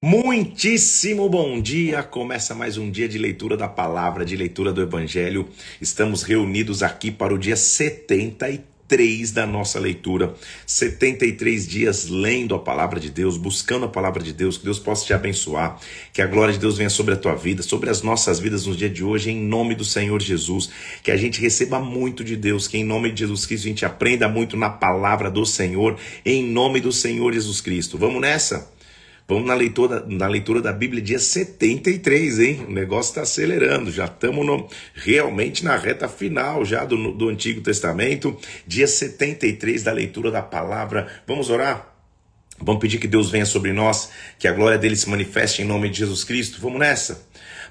Muitíssimo bom dia! Começa mais um dia de leitura da palavra, de leitura do Evangelho. Estamos reunidos aqui para o dia 73 da nossa leitura. 73 dias lendo a palavra de Deus, buscando a palavra de Deus, que Deus possa te abençoar, que a glória de Deus venha sobre a tua vida, sobre as nossas vidas no dia de hoje, em nome do Senhor Jesus. Que a gente receba muito de Deus, que em nome de Jesus Cristo a gente aprenda muito na palavra do Senhor, em nome do Senhor Jesus Cristo. Vamos nessa? Vamos na leitura, na leitura da Bíblia, dia 73, hein? O negócio está acelerando, já estamos realmente na reta final já do, do Antigo Testamento, dia 73 da leitura da palavra. Vamos orar? Vamos pedir que Deus venha sobre nós, que a glória dele se manifeste em nome de Jesus Cristo. Vamos nessa?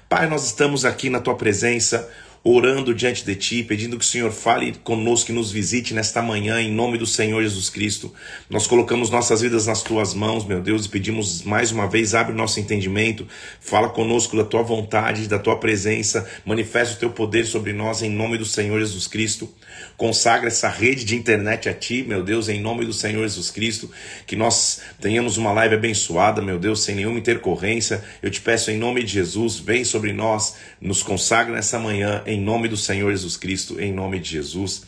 Pai, nós estamos aqui na tua presença orando diante de Ti, pedindo que o Senhor fale conosco e nos visite nesta manhã, em nome do Senhor Jesus Cristo. Nós colocamos nossas vidas nas Tuas mãos, meu Deus, e pedimos mais uma vez, abre nosso entendimento, fala conosco da Tua vontade, da Tua presença, manifesta o Teu poder sobre nós, em nome do Senhor Jesus Cristo. Consagra essa rede de internet a Ti, meu Deus, em nome do Senhor Jesus Cristo, que nós tenhamos uma live abençoada, meu Deus, sem nenhuma intercorrência. Eu te peço em nome de Jesus, vem sobre nós, nos consagra nessa manhã, em nome do Senhor Jesus Cristo, em nome de Jesus.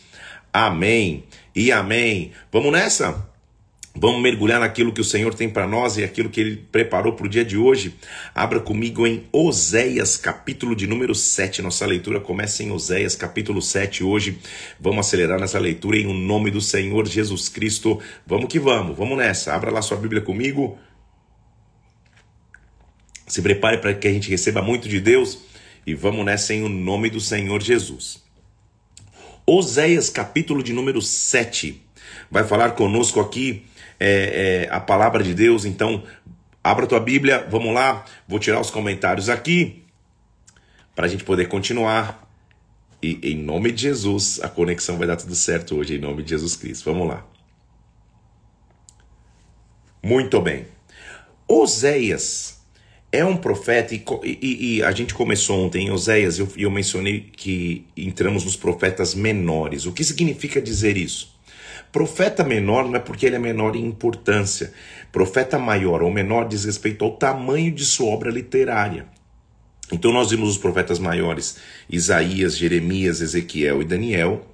Amém e amém. Vamos nessa? Vamos mergulhar naquilo que o Senhor tem para nós e aquilo que Ele preparou para o dia de hoje. Abra comigo em Oséias, capítulo de número 7. Nossa leitura começa em Oséias, capítulo 7 hoje. Vamos acelerar nessa leitura em o nome do Senhor Jesus Cristo. Vamos que vamos, vamos nessa. Abra lá sua Bíblia comigo. Se prepare para que a gente receba muito de Deus e vamos nessa em o nome do Senhor Jesus. Oséias, capítulo de número 7, vai falar conosco aqui é, é, a palavra de Deus. Então, abra tua Bíblia, vamos lá. Vou tirar os comentários aqui para a gente poder continuar. E em nome de Jesus, a conexão vai dar tudo certo hoje, em nome de Jesus Cristo. Vamos lá. Muito bem. Oséias é um profeta, e, e, e, a gente começou ontem em Oséias, e eu, eu mencionei que entramos nos profetas menores. O que significa dizer isso? Profeta menor não é porque ele é menor em importância. Profeta maior ou menor diz respeito ao tamanho de sua obra literária. Então nós vimos os profetas maiores, Isaías, Jeremias, Ezequiel e Daniel,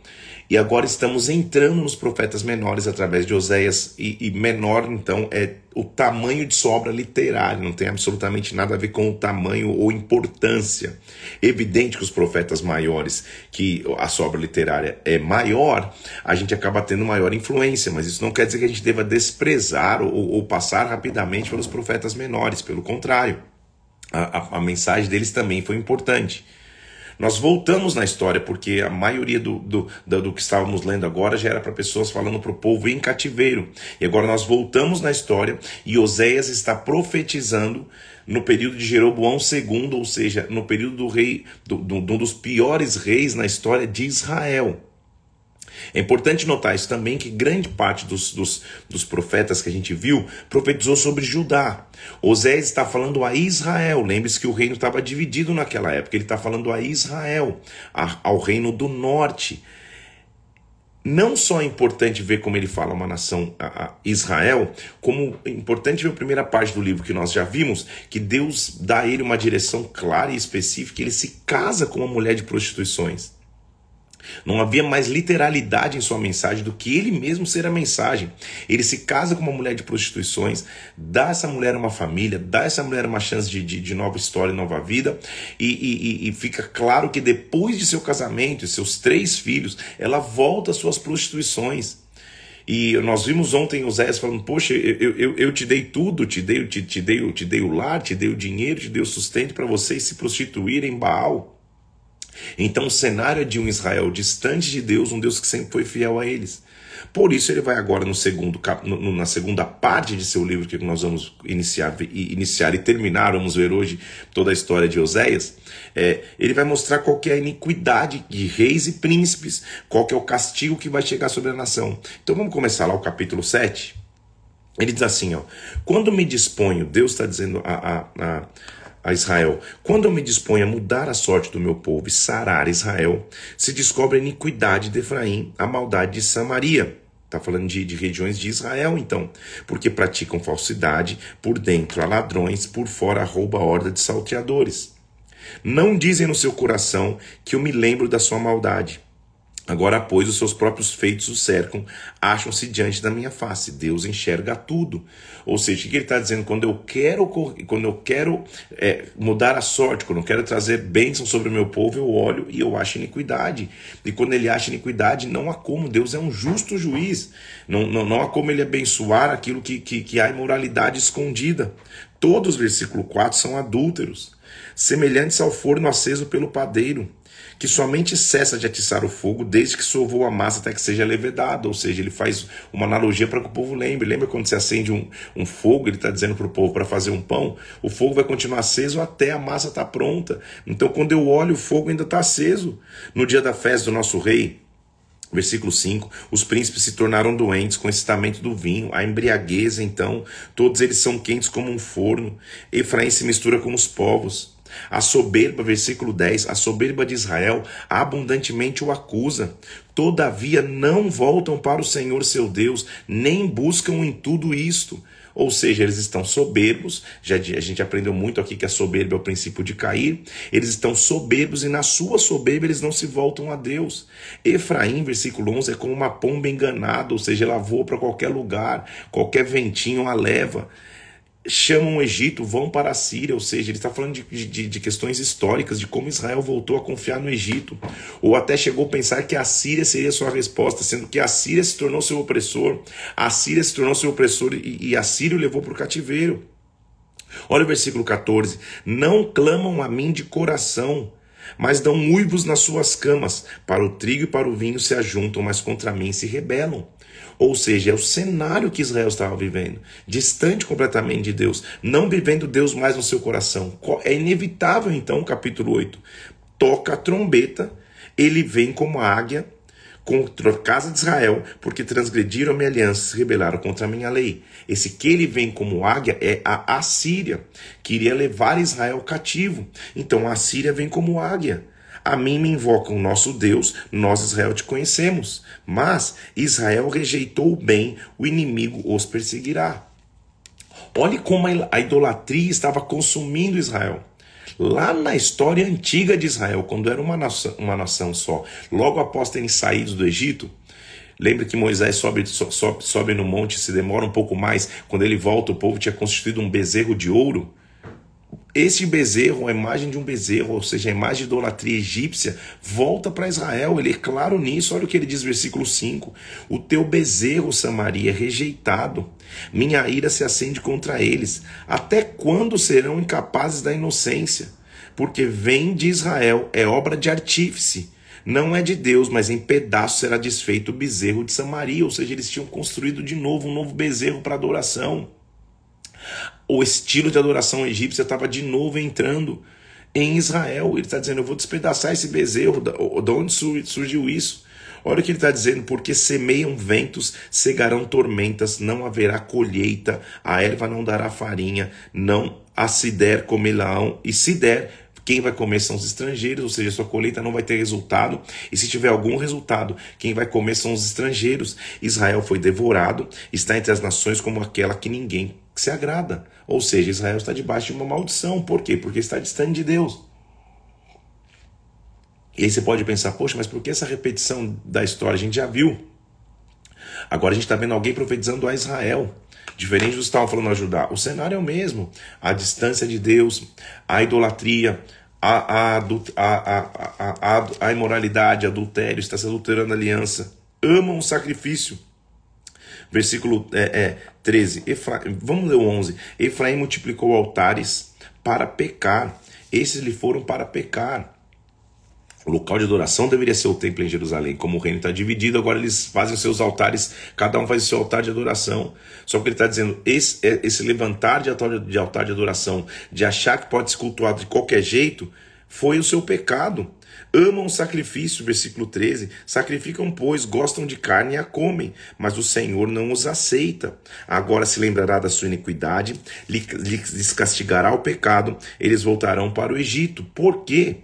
e agora estamos entrando nos profetas menores através de Oséias, e, e, menor, então, é o tamanho de sua obra literária, não tem absolutamente nada a ver com o tamanho ou importância. Evidente que os profetas maiores, que a sua obra literária é maior, a gente acaba tendo maior influência, mas isso não quer dizer que a gente deva desprezar ou, ou passar rapidamente pelos profetas menores, pelo contrário. A, a, a mensagem deles também foi importante. Nós voltamos na história, porque a maioria do, do, do, do que estávamos lendo agora já era para pessoas falando para o povo em cativeiro. E agora nós voltamos na história e Oséias está profetizando no período de Jeroboão II, ou seja, no período do rei, do, do, um dos piores reis na história de Israel. É importante notar isso também que grande parte dos, dos, dos profetas que a gente viu profetizou sobre Judá. Osés está falando a Israel. Lembre-se que o reino estava dividido naquela época. Ele está falando a Israel, a, ao reino do norte. Não só é importante ver como ele fala uma nação, a, a Israel, como é importante ver a primeira parte do livro que nós já vimos, que Deus dá a ele uma direção clara e específica, ele se casa com uma mulher de prostituições. Não havia mais literalidade em sua mensagem do que ele mesmo ser a mensagem. Ele se casa com uma mulher de prostituições, dá essa mulher uma família, dá essa mulher uma chance de, de, de nova história, nova vida, e, e, e, fica claro que depois de seu casamento e seus três filhos, ela volta às suas prostituições. E nós vimos ontem o Zé falando: Poxa, eu, eu, eu te dei tudo, te dei, te, te, dei, te dei o lar, te dei o dinheiro, te dei o sustento para vocês se prostituírem em Baal. Então o cenário é de um Israel distante de Deus, um Deus que sempre foi fiel a eles. Por isso ele vai agora no segundo no, na segunda parte de seu livro que nós vamos iniciar, iniciar e terminar, vamos ver hoje toda a história de Oséias. É, ele vai mostrar qual é a iniquidade de reis e príncipes, qual é o castigo que vai chegar sobre a nação. Então vamos começar lá o capítulo 7. Ele diz assim, ó, quando me disponho, Deus está dizendo a, a, a a Israel: Quando eu me disponho a mudar a sorte do meu povo e sarar Israel, se descobre a iniquidade de Efraim, a maldade de Samaria. Está falando de, de regiões de Israel, então. Porque praticam falsidade, por dentro há ladrões, por fora rouba a horda de salteadores. Não dizem no seu coração que eu me lembro da sua maldade. Agora, pois, os seus próprios feitos o cercam, acham-se diante da minha face. Deus enxerga tudo. Ou seja, o que ele está dizendo? Quando eu quero, quando eu quero é, mudar a sorte, quando eu quero trazer bênção sobre o meu povo, eu olho e eu acho iniquidade. E quando ele acha iniquidade, não há como. Deus é um justo juiz. Não, não, não há como ele abençoar aquilo que, que, que há imoralidade escondida. Todos, versículo 4, são adúlteros, semelhantes ao forno aceso pelo padeiro que somente cessa de atiçar o fogo desde que sovou a massa até que seja levedada. Ou seja, ele faz uma analogia para que o povo lembre. Lembra quando você acende um, um fogo, ele está dizendo para o povo para fazer um pão? O fogo vai continuar aceso até a massa estar tá pronta. Então, quando eu olho, o fogo ainda está aceso. No dia da festa do nosso rei, Versículo 5: Os príncipes se tornaram doentes com o excitamento do vinho, a embriaguez, então, todos eles são quentes como um forno. Efraim se mistura com os povos. A soberba, versículo 10, a soberba de Israel abundantemente o acusa. Todavia não voltam para o Senhor seu Deus, nem buscam em tudo isto. Ou seja, eles estão soberbos, já a gente aprendeu muito aqui que a soberba é o princípio de cair. Eles estão soberbos e na sua soberba eles não se voltam a Deus. Efraim, versículo 11, é como uma pomba enganada, ou seja, ela voa para qualquer lugar, qualquer ventinho a leva chamam o Egito, vão para a Síria, ou seja, ele está falando de, de, de, questões históricas, de como Israel voltou a confiar no Egito, ou até chegou a pensar que a Síria seria sua resposta, sendo que a Síria se tornou seu opressor, a Síria se tornou seu opressor e, e a Síria o levou para o cativeiro. Olha o versículo 14: Não clamam a mim de coração, mas dão uivos nas suas camas, para o trigo e para o vinho se ajuntam, mas contra mim se rebelam. Ou seja, é o cenário que Israel estava vivendo, distante completamente de Deus, não vivendo Deus mais no seu coração. É inevitável, então, capítulo 8. Toca a trombeta, ele vem como águia contra a casa de Israel, porque transgrediram a minha aliança se rebelaram contra a minha lei. Esse que ele vem como águia é a Assíria, que iria levar Israel cativo. Então a Assíria vem como águia. A mim me invocam nosso Deus, nós Israel te conhecemos. Mas Israel rejeitou o bem, o inimigo os perseguirá. Olhe como a idolatria estava consumindo Israel. Lá na história antiga de Israel, quando era uma nação, uma nação só, logo após terem saído do Egito, Lembra que Moisés sobe, sobe, sobe no monte, se demora um pouco mais. Quando ele volta, o povo tinha constituído um bezerro de ouro. Esse bezerro, a imagem de um bezerro, ou seja, a imagem de idolatria egípcia, volta para Israel. Ele é claro nisso. Olha o que ele diz, versículo 5: O teu bezerro, Samaria, é rejeitado. Minha ira se acende contra eles. Até quando serão incapazes da inocência? Porque vem de Israel, é obra de artífice. Não é de Deus, mas em pedaços será desfeito o bezerro de Samaria. Ou seja, eles tinham construído de novo um novo bezerro para adoração o estilo de adoração egípcia estava de novo entrando em Israel. Ele está dizendo: Eu vou despedaçar esse bezerro. De onde surgiu isso? Olha o que ele está dizendo: porque semeiam ventos, cegarão tormentas, não haverá colheita, a erva não dará farinha, não a se der comerão, e se der, quem vai comer são os estrangeiros, ou seja, sua colheita não vai ter resultado, e se tiver algum resultado, quem vai comer são os estrangeiros. Israel foi devorado, está entre as nações como aquela que ninguém se agrada. Ou seja, Israel está debaixo de uma maldição. Por quê? Porque está distante de Deus. E aí você pode pensar, poxa, mas por que essa repetição da história? A gente já viu. Agora a gente está vendo alguém profetizando a Israel. Diferente dos que falando a Judá. O cenário é o mesmo. A distância de Deus, a idolatria, a, a, a, a, a imoralidade, adultério, está se adulterando a aliança. Amam o sacrifício Versículo é, é, 13. Efra... Vamos ler o 11. Efraim multiplicou altares para pecar. Esses lhe foram para pecar. O local de adoração deveria ser o templo em Jerusalém. Como o reino está dividido, agora eles fazem os seus altares, cada um faz o seu altar de adoração. Só que ele está dizendo: esse, é, esse levantar de altar, de altar de adoração, de achar que pode se cultuar de qualquer jeito, foi o seu pecado. Amam sacrifício, versículo 13. Sacrificam, pois, gostam de carne e a comem, mas o Senhor não os aceita. Agora se lembrará da sua iniquidade, lhes castigará o pecado, eles voltarão para o Egito. Por quê?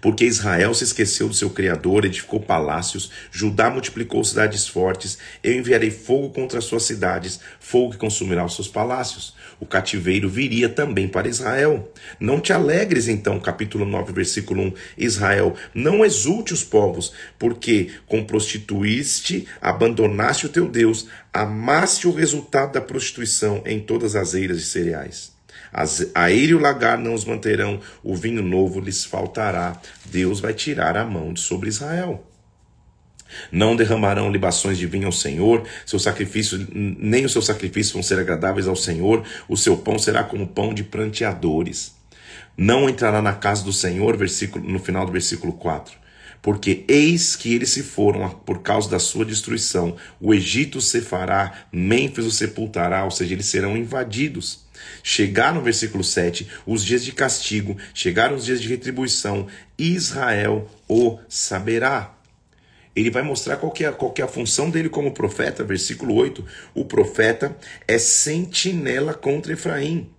Porque Israel se esqueceu do seu Criador, edificou palácios, Judá multiplicou cidades fortes, eu enviarei fogo contra as suas cidades, fogo que consumirá os seus palácios. O cativeiro viria também para Israel. Não te alegres, então, capítulo 9, versículo 1, Israel, não exulte os povos, porque com prostituíste, abandonaste o teu Deus, amaste o resultado da prostituição em todas as eiras de cereais. As, a eira e o lagar não os manterão, o vinho novo lhes faltará. Deus vai tirar a mão de sobre Israel. Não derramarão libações de vinho ao Senhor, seu sacrifício, nem os seus sacrifícios vão ser agradáveis ao Senhor, o seu pão será como pão de pranteadores. Não entrará na casa do Senhor, versículo, no final do versículo 4. Porque eis que eles se foram por causa da sua destruição. O Egito se fará, Mênfis o sepultará, ou seja, eles serão invadidos. Chegar no versículo 7, os dias de castigo, chegaram os dias de retribuição, Israel o saberá. Ele vai mostrar qual, é, qual é a função dele como profeta, versículo 8. O profeta é sentinela contra Efraim.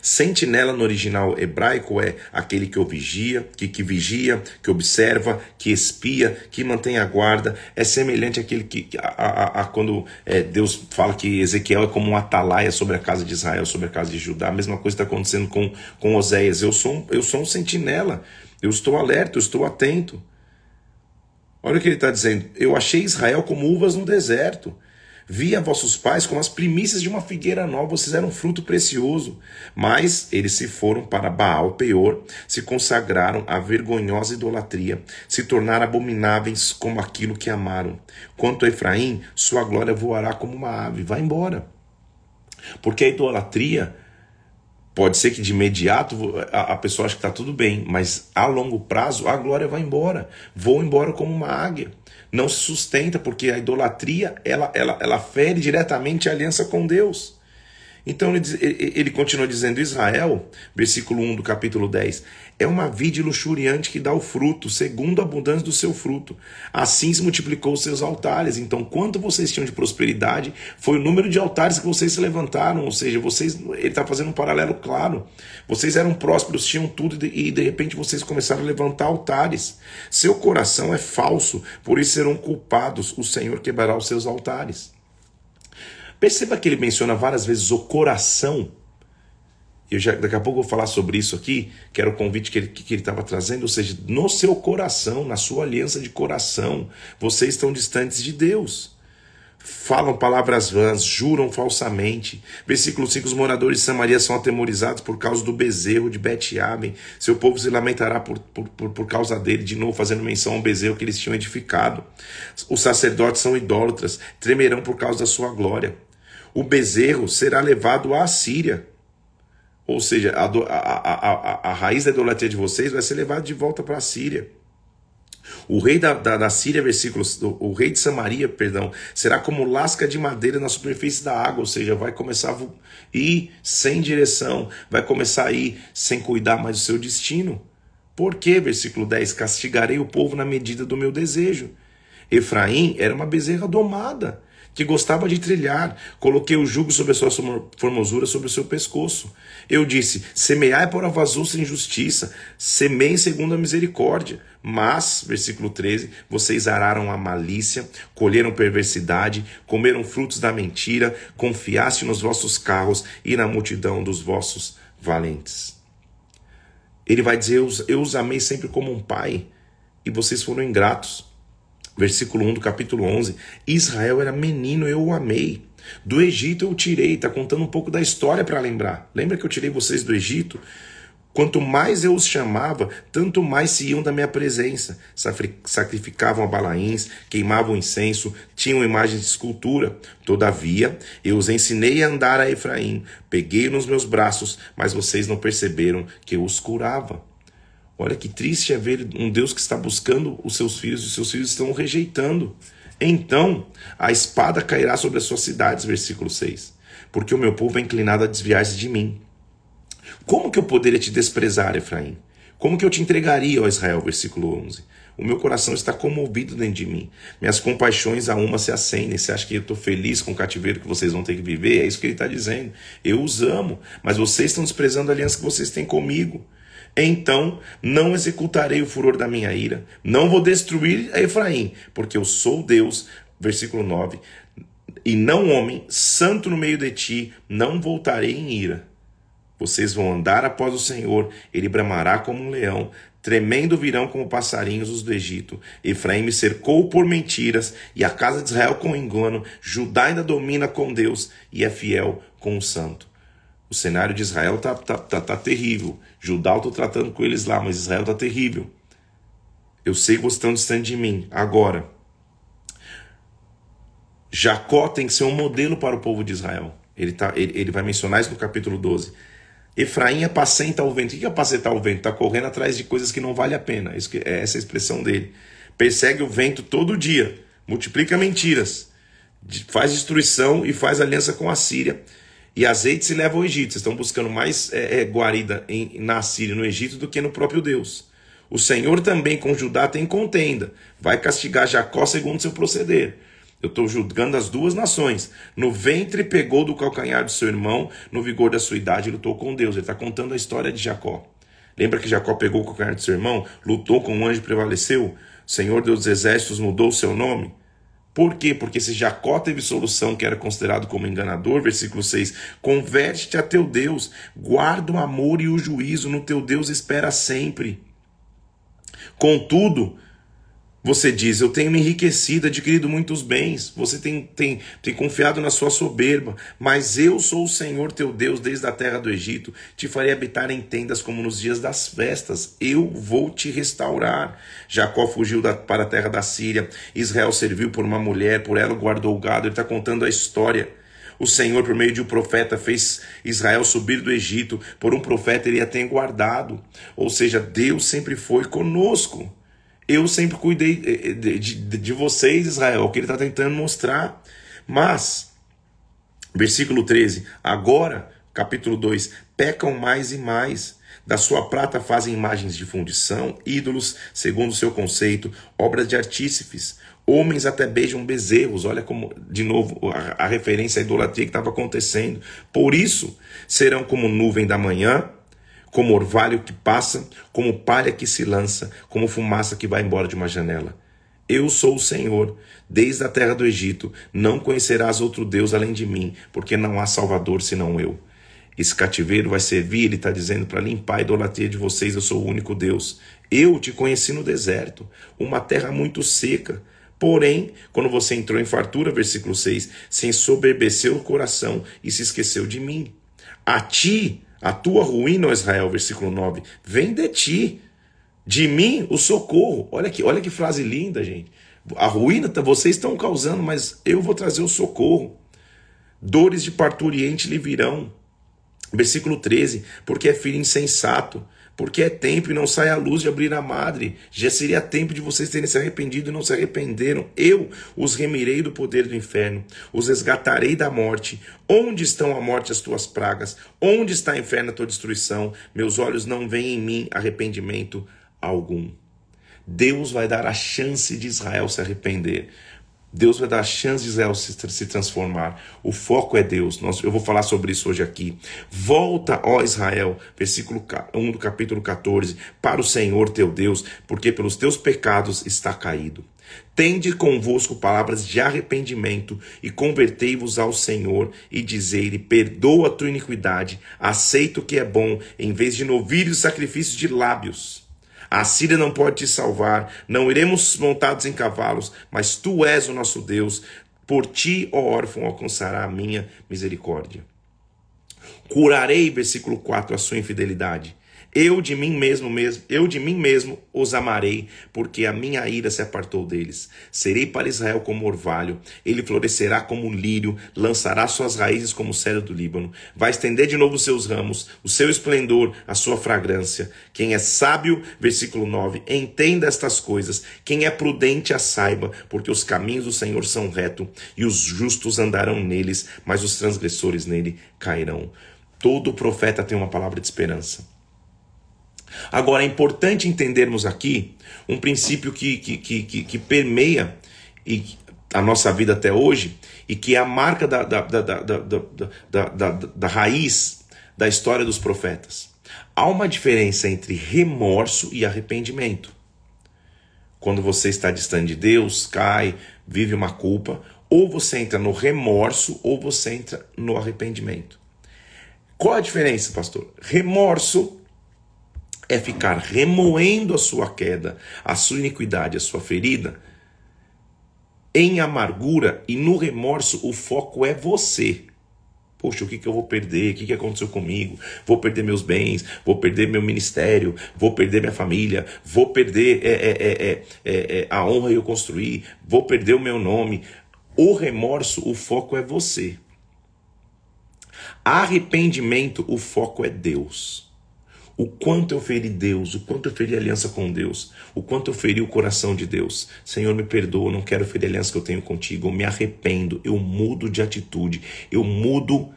Sentinela no original hebraico é aquele que vigia, que, que vigia, que observa, que espia, que mantém a guarda. É semelhante àquele que a, a, a quando é, Deus fala que Ezequiel é como um atalaia sobre a casa de Israel, sobre a casa de Judá. A mesma coisa está acontecendo com, com Oséias. Eu sou, eu sou um sentinela. Eu estou alerta, eu estou atento. Olha o que ele está dizendo. Eu achei Israel como uvas no deserto. Vi a vossos pais como as primícias de uma figueira nova, vocês eram fruto precioso. Mas eles se foram para Baal Peor, se consagraram à vergonhosa idolatria, se tornaram abomináveis como aquilo que amaram. Quanto a Efraim, sua glória voará como uma ave, vai embora. Porque a idolatria Pode ser que de imediato a, pessoa ache que está tudo bem, mas a longo prazo a glória vai embora, voa embora como uma águia não se sustenta, porque a idolatria ela, ela, ela fere diretamente a aliança com Deus. Então ele, ele continua dizendo: Israel, versículo 1 do capítulo 10, é uma vide luxuriante que dá o fruto, segundo a abundância do seu fruto. Assim se multiplicou os seus altares. Então, quanto vocês tinham de prosperidade, foi o número de altares que vocês se levantaram. Ou seja, vocês, ele está fazendo um paralelo claro. Vocês eram prósperos, tinham tudo, e de repente vocês começaram a levantar altares. Seu coração é falso, por isso serão culpados. O Senhor quebrará os seus altares. Perceba que ele menciona várias vezes o coração. Eu já, daqui a pouco eu vou falar sobre isso aqui, que era o convite que ele estava que ele trazendo, ou seja, no seu coração, na sua aliança de coração, vocês estão distantes de Deus falam palavras vãs, juram falsamente. Versículo 5: Os moradores de Samaria são atemorizados por causa do bezerro de Bet-Aben. Seu povo se lamentará por, por, por, por, causa dele, de novo fazendo menção ao bezerro que eles tinham edificado. Os sacerdotes são idólatras, tremerão por causa da sua glória o bezerro será levado à Síria. Ou seja, a, a, a, a, raiz da idolatria de vocês vai ser levada de volta para a Síria. O rei da, da, da Síria, versículos, o, o, rei de Samaria, perdão, será como lasca de madeira na superfície da água, ou seja, vai começar a ir sem direção, vai começar a ir sem cuidar mais do seu destino. Por quê? Versículo 10: Castigarei o povo na medida do meu desejo. Efraim era uma bezerra domada que gostava de trilhar. Coloquei o jugo sobre a sua formosura, sobre o seu pescoço. Eu disse: Semeai por vazou sem justiça, semeiem segundo a misericórdia. Mas, versículo 13, vocês araram a malícia, colheram perversidade, comeram frutos da mentira, confiaste nos vossos carros e na multidão dos vossos valentes. Ele vai dizer: Eu os amei sempre como um pai, e vocês foram ingratos versículo 1 do capítulo 11. Israel era menino, eu o amei. Do Egito eu o tirei. Está contando um pouco da história para lembrar. Lembra que eu tirei vocês do Egito? Quanto mais eu os chamava, tanto mais se iam da minha presença. Sacrificavam balaíns, queimavam incenso, tinham imagens de escultura. Todavia, eu os ensinei a andar a Efraim. Peguei nos meus braços, mas vocês não perceberam que eu os curava. Olha que triste é ver um Deus que está buscando os seus filhos e os seus filhos estão o rejeitando. Então a espada cairá sobre as suas cidades, versículo 6. Porque o meu povo é inclinado a desviar-se de mim. Como que eu poderia te desprezar, Efraim? Como que eu te entregaria, ó Israel? Versículo 11. O meu coração está comovido dentro de mim. Minhas compaixões a uma se acendem. Você acha que eu estou feliz com o cativeiro que vocês vão ter que viver? É isso que ele está dizendo. Eu os amo, mas vocês estão desprezando a aliança que vocês têm comigo. Então não executarei o furor da minha ira, não vou destruir Efraim, porque eu sou Deus. Versículo 9: E não homem, santo no meio de ti, não voltarei em ira. Vocês vão andar após o Senhor, ele bramará como um leão, tremendo virão como passarinhos os do Egito. Efraim me cercou por mentiras, e a casa de Israel com engano. Judá ainda domina com Deus e é fiel com o santo. O cenário de Israel tá, tá, tá, tá terrível. Judá eu estou tratando com eles lá, mas Israel tá terrível. Eu sei que vocês estão distante de mim. Agora, Jacó tem que ser um modelo para o povo de Israel. Ele, tá, ele, ele vai mencionar isso no capítulo 12. Efraim apacenta o vento. O que é apacentar o vento? Está correndo atrás de coisas que não vale a pena. Isso é essa a expressão dele. Persegue o vento todo dia. Multiplica mentiras. Faz destruição e faz aliança com a Síria e azeite se leva ao Egito. Vocês estão buscando mais é, é, guarida em, na Síria, no Egito, do que no próprio Deus. O Senhor também com Judá tem contenda. Vai castigar Jacó segundo seu proceder. Eu estou julgando as duas nações. No ventre pegou do calcanhar do seu irmão, no vigor da sua idade lutou com Deus. Ele está contando a história de Jacó. Lembra que Jacó pegou o calcanhar do seu irmão, lutou com um anjo e prevaleceu? O Senhor Deus dos exércitos mudou o seu nome? Por quê? Porque se Jacó teve solução que era considerado como enganador, versículo 6, converte-te a teu Deus, guarda o amor e o juízo no teu Deus espera sempre. Contudo, você diz: Eu tenho me enriquecido, adquirido muitos bens. Você tem, tem, tem confiado na sua soberba. Mas eu sou o Senhor teu Deus desde a terra do Egito. Te farei habitar em tendas como nos dias das festas. Eu vou te restaurar. Jacó fugiu da, para a terra da Síria. Israel serviu por uma mulher, por ela guardou o gado. Ele está contando a história. O Senhor, por meio de um profeta, fez Israel subir do Egito. Por um profeta, ele a tem guardado. Ou seja, Deus sempre foi conosco. Eu sempre cuidei eh, eh, de, de, de vocês, Israel, o que ele está tentando mostrar. Mas, versículo 13: agora, capítulo 2: pecam mais e mais. Da sua prata fazem imagens de fundição, ídolos, segundo o seu conceito, obras de artífices. Homens até beijam bezerros. Olha como, de novo, a, a referência à idolatria que estava acontecendo. Por isso, serão como nuvem da manhã como orvalho que passa, como palha que se lança, como fumaça que vai embora de uma janela. Eu sou o Senhor, desde a terra do Egito, não conhecerás outro Deus além de mim, porque não há Salvador senão eu. Esse cativeiro vai servir, ele está dizendo, para limpar a idolatria de vocês, eu sou o único Deus. Eu te conheci no deserto, uma terra muito seca. Porém, quando você entrou em fartura, versículo 6, se ensoberbeceu o coração e se esqueceu de mim. A ti a tua ruína, Israel, versículo 9, vem de ti. De mim o socorro. Olha que, olha que frase linda, gente. A ruína vocês estão causando, mas eu vou trazer o socorro. Dores de parturiente lhe virão. Versículo 13, porque é filho insensato, porque é tempo e não sai a luz de abrir a madre. Já seria tempo de vocês terem se arrependido e não se arrependeram. Eu os remirei do poder do inferno, os resgatarei da morte. Onde estão a morte as tuas pragas? Onde está, inferno, a tua destruição? Meus olhos não veem em mim arrependimento algum. Deus vai dar a chance de Israel se arrepender. Deus vai dar chance de Israel se, se transformar. O foco é Deus. Nós, eu vou falar sobre isso hoje aqui. Volta, ó Israel, versículo 1 do capítulo 14, para o Senhor teu Deus, porque pelos teus pecados está caído. Tende convosco palavras de arrependimento e convertei-vos ao Senhor e dizei-lhe: Perdoa a tua iniquidade, aceita o que é bom, em vez de novilhos sacrifícios de lábios. A Síria não pode te salvar, não iremos montados em cavalos, mas tu és o nosso Deus. Por ti, ó órfão, alcançará a minha misericórdia. Curarei, versículo 4, a sua infidelidade eu de mim mesmo mesmo, eu de mim mesmo os amarei, porque a minha ira se apartou deles. Serei para Israel como orvalho, ele florescerá como um lírio, lançará suas raízes como o cedro do Líbano, vai estender de novo seus ramos, o seu esplendor, a sua fragrância. Quem é sábio, versículo 9, entenda estas coisas. Quem é prudente a saiba, porque os caminhos do Senhor são retos e os justos andarão neles, mas os transgressores nele cairão. Todo profeta tem uma palavra de esperança. Agora, é importante entendermos aqui um princípio que, que, que, que, que permeia a nossa vida até hoje e que é a marca da, da, da, da, da, da, da raiz da história dos profetas. Há uma diferença entre remorso e arrependimento. Quando você está distante de Deus, cai, vive uma culpa, ou você entra no remorso ou você entra no arrependimento. Qual a diferença, pastor? Remorso é ficar remoendo a sua queda, a sua iniquidade, a sua ferida em amargura e no remorso o foco é você. Poxa, o que, que eu vou perder? O que, que aconteceu comigo? Vou perder meus bens, vou perder meu ministério, vou perder minha família, vou perder é, é, é, a honra que eu construí, vou perder o meu nome. O remorso, o foco é você. Arrependimento, o foco é Deus. O quanto eu feri Deus, o quanto eu feri aliança com Deus, o quanto eu feri o coração de Deus. Senhor, me perdoa, não quero ferir a aliança que eu tenho contigo, eu me arrependo, eu mudo de atitude, eu mudo,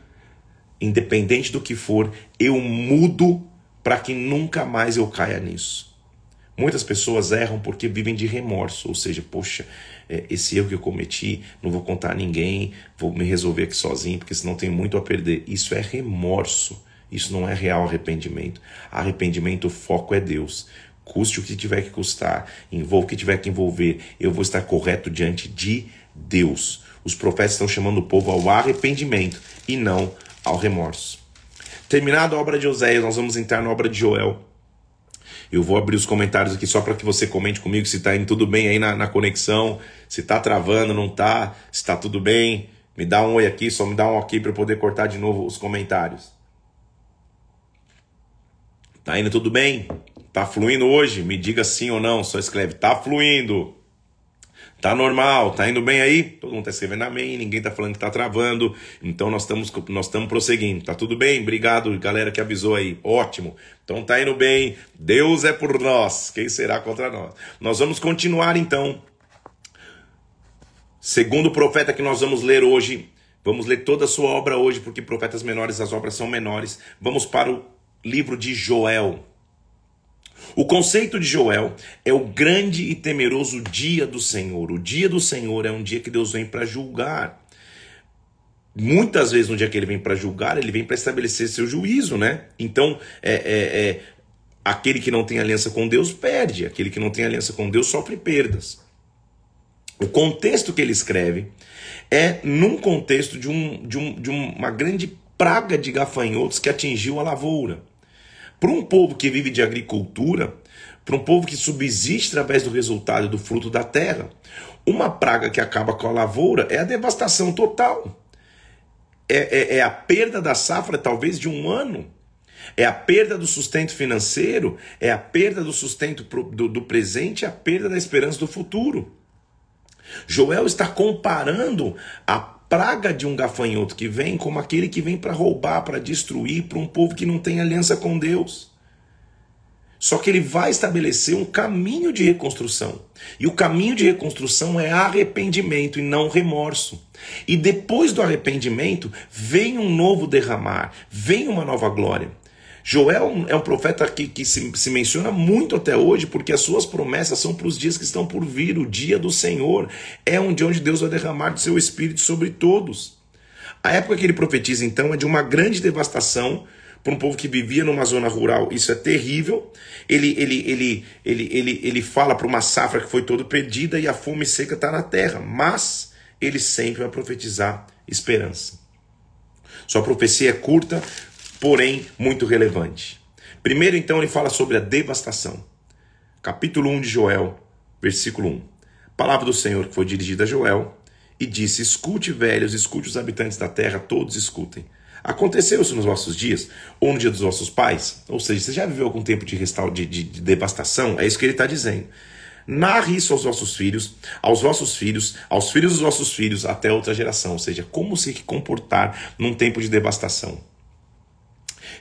independente do que for, eu mudo para que nunca mais eu caia nisso. Muitas pessoas erram porque vivem de remorso, ou seja, poxa, é, esse erro que eu cometi, não vou contar a ninguém, vou me resolver aqui sozinho, porque senão tenho muito a perder. Isso é remorso. Isso não é real arrependimento. Arrependimento, o foco é Deus. Custe o que tiver que custar, envolva o que tiver que envolver, eu vou estar correto diante de Deus. Os profetas estão chamando o povo ao arrependimento e não ao remorso. Terminada a obra de Oséias, nós vamos entrar na obra de Joel. Eu vou abrir os comentários aqui só para que você comente comigo se está indo tudo bem aí na, na conexão, se está travando, não está, se está tudo bem. Me dá um oi aqui, só me dá um ok para eu poder cortar de novo os comentários. Tá indo tudo bem? Tá fluindo hoje? Me diga sim ou não. Só escreve, tá fluindo. Tá normal, tá indo bem aí? Todo mundo tá escrevendo amém, ninguém tá falando que tá travando. Então nós estamos nós estamos prosseguindo. Tá tudo bem? Obrigado, galera que avisou aí. Ótimo. Então tá indo bem. Deus é por nós. Quem será contra nós? Nós vamos continuar então. Segundo o profeta que nós vamos ler hoje, vamos ler toda a sua obra hoje, porque profetas menores as obras são menores. Vamos para o livro de Joel. O conceito de Joel é o grande e temeroso dia do Senhor. O dia do Senhor é um dia que Deus vem para julgar. Muitas vezes, no dia que ele vem para julgar, ele vem para estabelecer seu juízo, né? Então, é, é, é, aquele que não tem aliança com Deus perde, aquele que não tem aliança com Deus sofre perdas. O contexto que ele escreve é num contexto de, um, de, um, de uma grande praga de gafanhotos que atingiu a lavoura. Para um povo que vive de agricultura, para um povo que subsiste através do resultado do fruto da terra, uma praga que acaba com a lavoura é a devastação total. É, é, é a perda da safra, talvez de um ano. É a perda do sustento financeiro, é a perda do sustento do, do presente, é a perda da esperança do futuro. Joel está comparando a praga de um gafanhoto que vem como aquele que vem para roubar, para destruir, para um povo que não tem aliança com Deus. Só que ele vai estabelecer um caminho de reconstrução. E o caminho de reconstrução é arrependimento e não remorso. E depois do arrependimento, vem um novo derramar, vem uma nova glória. Joel é um profeta que, que se, se, menciona muito até hoje, porque as suas promessas são para os dias que estão por vir, o dia do Senhor. É onde, onde Deus vai derramar de seu espírito sobre todos. A época que ele profetiza, então, é de uma grande devastação para um povo que vivia numa zona rural. Isso é terrível. Ele, ele, ele, ele, ele, ele fala para uma safra que foi toda perdida e a fome seca está na terra. Mas ele sempre vai profetizar esperança. Sua profecia é curta, porém muito relevante. Primeiro, então, ele fala sobre a devastação. Capítulo 1 de Joel, versículo 1. Palavra do Senhor que foi dirigida a Joel e disse: Escute, velhos, escute os habitantes da terra, todos escutem. Aconteceu isso nos vossos dias, ou no dia dos vossos pais? Ou seja, você já viveu algum tempo de, restauro, de, de, de devastação? É isso que ele está dizendo. Narre isso aos vossos filhos, aos vossos filhos, aos filhos dos vossos filhos, até outra geração. Ou seja, como se comportar num tempo de devastação.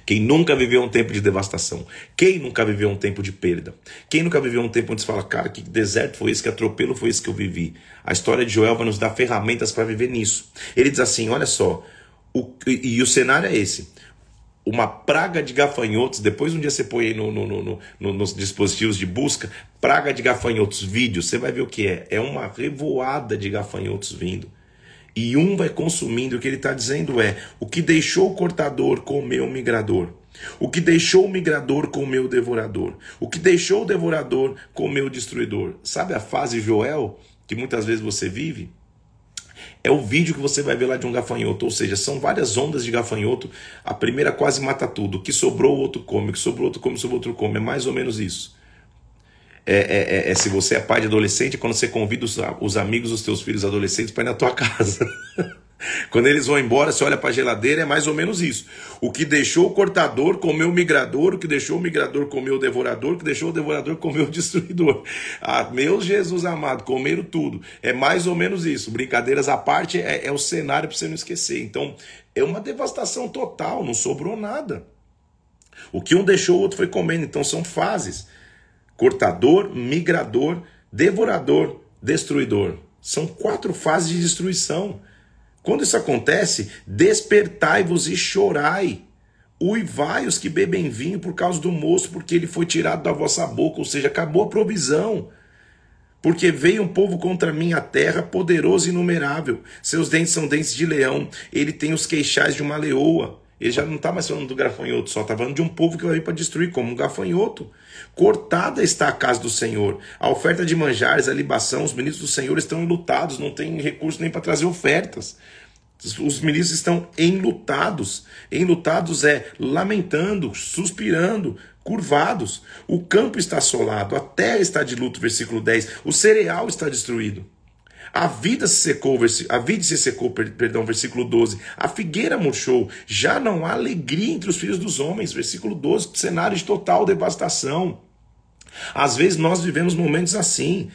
Quem nunca viveu um tempo de devastação? Quem nunca viveu um tempo de perda? Quem nunca viveu um tempo onde se fala, cara, que deserto foi esse, que atropelo foi esse que eu vivi? A história de Joel vai nos dar ferramentas para viver nisso. Ele diz assim: olha só, o, e, e, o cenário é esse. Uma praga de gafanhotos, depois um dia você põe aí no, no, no, no, nos dispositivos de busca, praga de gafanhotos, vídeo, você vai ver o que é. É uma revoada de gafanhotos vindo e um vai consumindo. O que ele está dizendo é: o que deixou o cortador comer o migrador. O que deixou o migrador com o devorador? O que deixou o devorador com o destruidor? Sabe a fase Joel que muitas vezes você vive? É o vídeo que você vai ver lá de um gafanhoto, ou seja, são várias ondas de gafanhoto. A primeira quase mata tudo. O que sobrou, o outro come. O que sobrou, outro come. O que sobrou, outro come. É mais ou menos isso. É, é, é, é, se você é pai de adolescente, quando você convida os, os amigos dos teus filhos adolescentes para ir na tua casa. Quando eles vão embora, você olha para a geladeira, é mais ou menos isso. O que deixou o cortador comeu o migrador, o que deixou o migrador comeu o devorador, o que deixou o devorador comeu o destruidor. Ah, meu Jesus amado, comeram tudo. É mais ou menos isso. Brincadeiras à parte, é, é o cenário para você não esquecer. Então, é uma devastação total, não sobrou nada. O que um deixou, o outro foi comendo. Então, são fases: cortador, migrador, devorador, destruidor. São quatro fases de destruição. Quando isso acontece, despertai-vos e chorai. Uivai os que bebem vinho por causa do moço, porque ele foi tirado da vossa boca, ou seja, acabou a provisão. Porque veio um povo contra mim a terra, poderoso e inumerável. Seus dentes são dentes de leão, ele tem os queixais de uma leoa. Ele já não está mais falando do gafanhoto, só está falando de um povo que vai vir para destruir, como um gafanhoto. Cortada está a casa do Senhor. A oferta de manjares, a libação, os ministros do Senhor estão enlutados, não tem recurso nem para trazer ofertas. Os ministros estão enlutados. Enlutados é lamentando, suspirando, curvados. O campo está assolado, a terra está de luto, versículo 10. O cereal está destruído. A vida se secou, a vida se secou, perdão, versículo 12. A figueira murchou, já não há alegria entre os filhos dos homens, versículo 12. Cenário de total devastação. Às vezes nós vivemos momentos assim.